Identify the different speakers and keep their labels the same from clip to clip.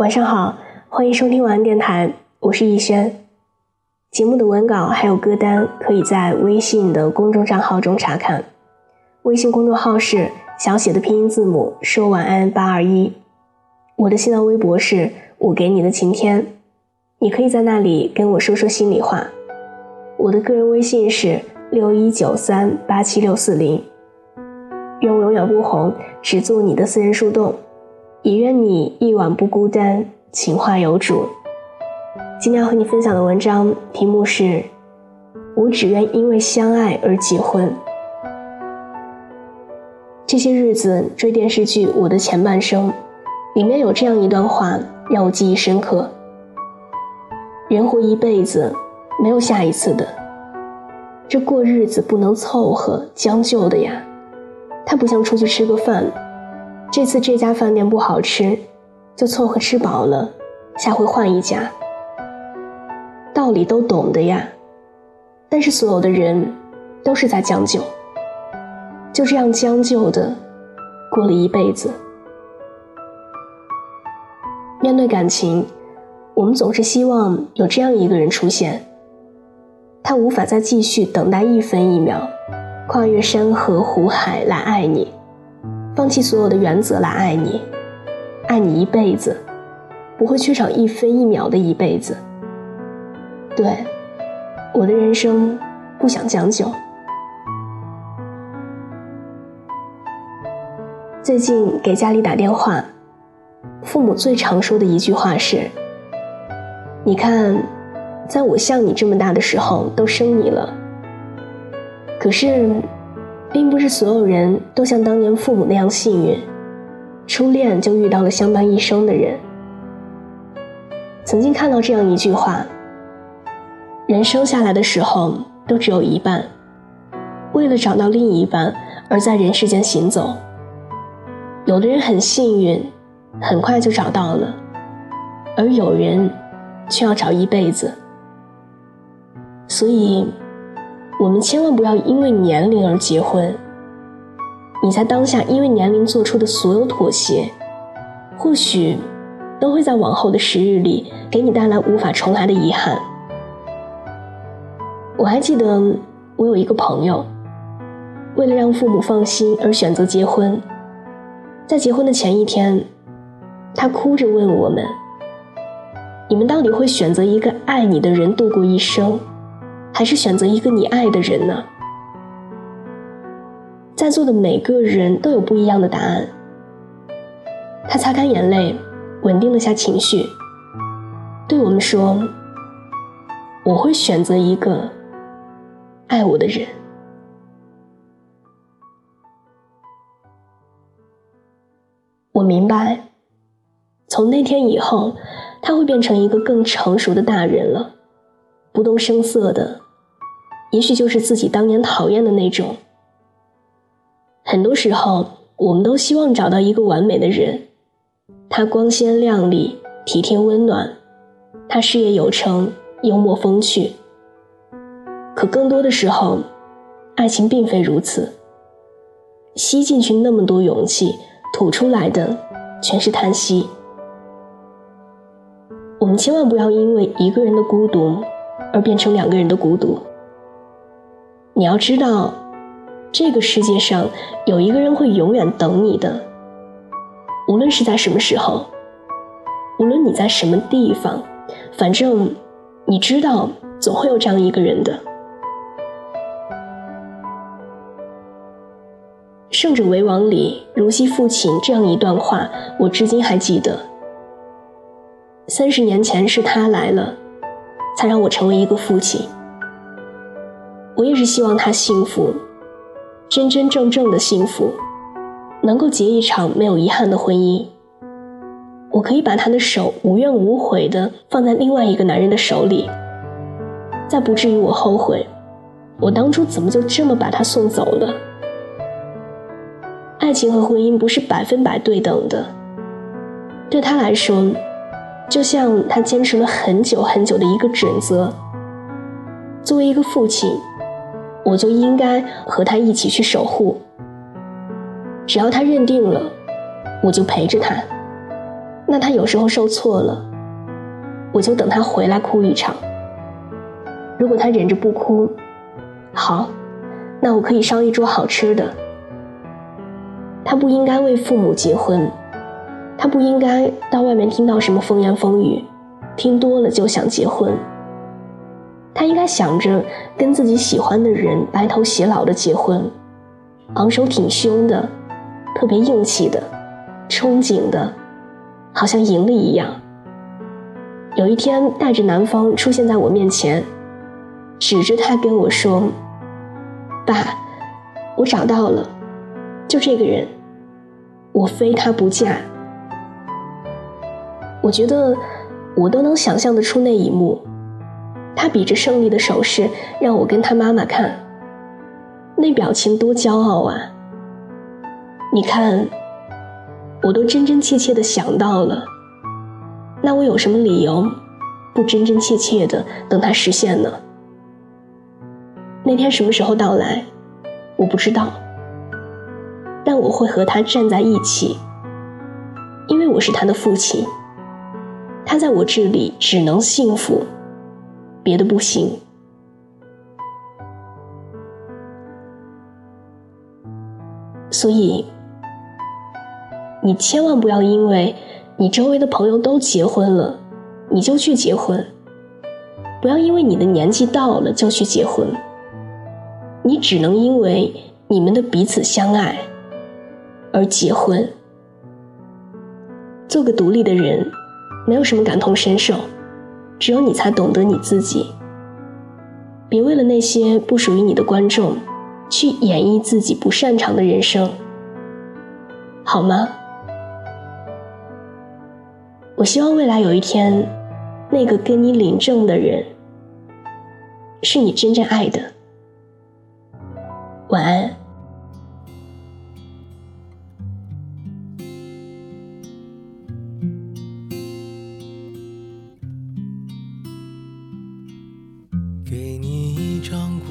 Speaker 1: 晚上好，欢迎收听晚安电台，我是逸轩。节目的文稿还有歌单可以在微信的公众账号中查看，微信公众号是小写的拼音字母说晚安八二一。我的新浪微博是我给你的晴天，你可以在那里跟我说说心里话。我的个人微信是六一九三八七六四零。愿我永远不红，只做你的私人树洞。也愿你一晚不孤单，情话有主。今天要和你分享的文章题目是：我只愿因为相爱而结婚。这些日子追电视剧《我的前半生》，里面有这样一段话让我记忆深刻：人活一辈子，没有下一次的。这过日子不能凑合将就的呀。它不像出去吃个饭。这次这家饭店不好吃，就凑合吃饱了，下回换一家。道理都懂的呀，但是所有的人都是在将就，就这样将就的过了一辈子。面对感情，我们总是希望有这样一个人出现，他无法再继续等待一分一秒，跨越山河湖海来爱你。放弃所有的原则来爱你，爱你一辈子，不会缺少一分一秒的一辈子。对，我的人生不想将就。最近给家里打电话，父母最常说的一句话是：“你看，在我像你这么大的时候都生你了，可是……”并不是所有人都像当年父母那样幸运，初恋就遇到了相伴一生的人。曾经看到这样一句话：人生下来的时候都只有一半，为了找到另一半而在人世间行走。有的人很幸运，很快就找到了，而有人却要找一辈子。所以。我们千万不要因为年龄而结婚。你在当下因为年龄做出的所有妥协，或许都会在往后的时日里给你带来无法重来的遗憾。我还记得，我有一个朋友，为了让父母放心而选择结婚，在结婚的前一天，他哭着问我们：“你们到底会选择一个爱你的人度过一生？”还是选择一个你爱的人呢？在座的每个人都有不一样的答案。他擦干眼泪，稳定了下情绪，对我们说：“我会选择一个爱我的人。”我明白，从那天以后，他会变成一个更成熟的大人了。不动声色的，也许就是自己当年讨厌的那种。很多时候，我们都希望找到一个完美的人，他光鲜亮丽、体贴温暖，他事业有成、幽默风趣。可更多的时候，爱情并非如此。吸进去那么多勇气，吐出来的全是叹息。我们千万不要因为一个人的孤独。而变成两个人的孤独。你要知道，这个世界上有一个人会永远等你的，无论是在什么时候，无论你在什么地方，反正你知道，总会有这样一个人的。《胜者为王》里如昔父亲这样一段话，我至今还记得。三十年前是他来了。才让我成为一个父亲。我也是希望他幸福，真真正正的幸福，能够结一场没有遗憾的婚姻。我可以把他的手无怨无悔的放在另外一个男人的手里，再不至于我后悔，我当初怎么就这么把他送走了。爱情和婚姻不是百分百对等的，对他来说。就像他坚持了很久很久的一个准则。作为一个父亲，我就应该和他一起去守护。只要他认定了，我就陪着他。那他有时候受挫了，我就等他回来哭一场。如果他忍着不哭，好，那我可以烧一桌好吃的。他不应该为父母结婚，他不应该到外面听到什么风言风语，听多了就想结婚。他应该想着跟自己喜欢的人白头偕老的结婚，昂首挺胸的，特别硬气的，憧憬的。好像赢了一样。有一天，带着男方出现在我面前，指着他跟我说：“爸，我找到了，就这个人，我非他不嫁。”我觉得我都能想象得出那一幕，他比着胜利的手势让我跟他妈妈看，那表情多骄傲啊！你看。我都真真切切的想到了，那我有什么理由不真真切切的等他实现呢？那天什么时候到来，我不知道，但我会和他站在一起，因为我是他的父亲，他在我这里只能幸福，别的不行。所以。你千万不要因为你周围的朋友都结婚了，你就去结婚；不要因为你的年纪到了就去结婚。你只能因为你们的彼此相爱而结婚。做个独立的人，没有什么感同身受，只有你才懂得你自己。别为了那些不属于你的观众，去演绎自己不擅长的人生，好吗？我希望未来有一天，那个跟你领证的人，是你真正爱的。晚安。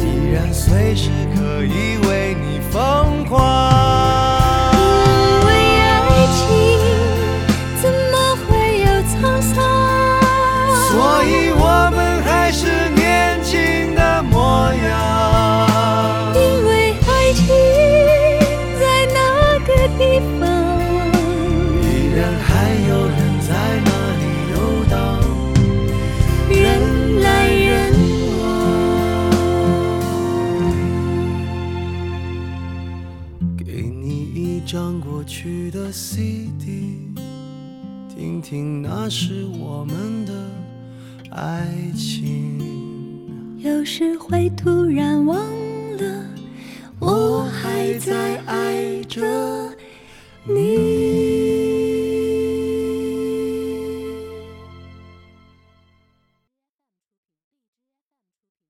Speaker 2: 依然
Speaker 3: 随时可
Speaker 2: 以为你疯狂。听，那是我们的爱情，
Speaker 3: 有时会突然忘了，我还在爱着。